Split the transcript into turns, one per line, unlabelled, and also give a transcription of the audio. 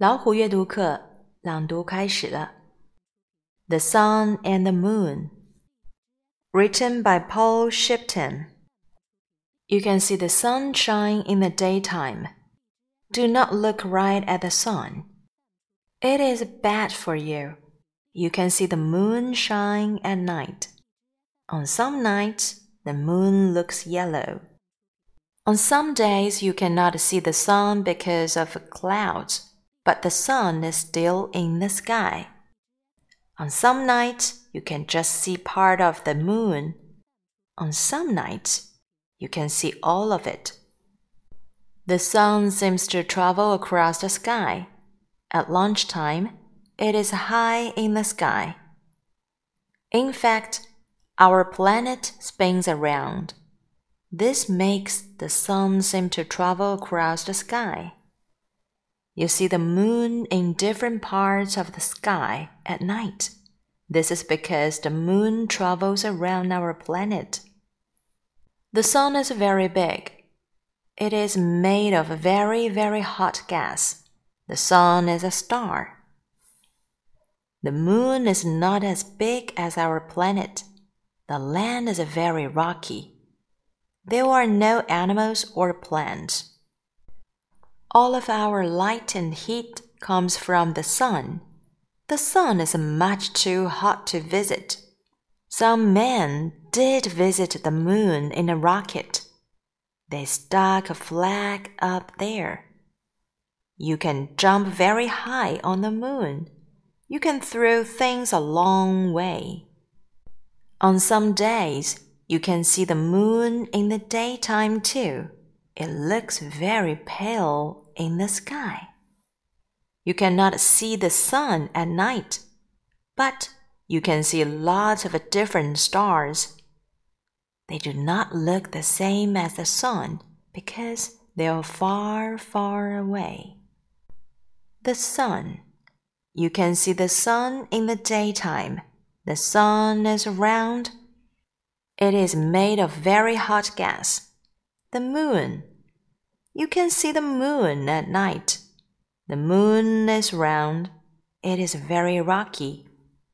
老虎阅读课朗读开始了。The Sun and the Moon, written by Paul Shipton. You can see the sun shine in the daytime. Do not look right at the sun. It is bad for you. You can see the moon shine at night. On some nights, the moon looks yellow. On some days, you cannot see the sun because of clouds but the sun is still in the sky. On some nights, you can just see part of the moon. On some nights, you can see all of it. The sun seems to travel across the sky. At lunchtime, it is high in the sky. In fact, our planet spins around. This makes the sun seem to travel across the sky. You see the moon in different parts of the sky at night. This is because the moon travels around our planet. The sun is very big. It is made of very, very hot gas. The sun is a star. The moon is not as big as our planet. The land is very rocky. There are no animals or plants. All of our light and heat comes from the sun. The sun is much too hot to visit. Some men did visit the moon in a rocket. They stuck a flag up there. You can jump very high on the moon. You can throw things a long way. On some days, you can see the moon in the daytime too. It looks very pale in the sky. You cannot see the sun at night, but you can see lots of different stars. They do not look the same as the sun because they are far, far away. The sun. You can see the sun in the daytime. The sun is round. It is made of very hot gas. The moon. You can see the moon at night. The moon is round. It is very rocky.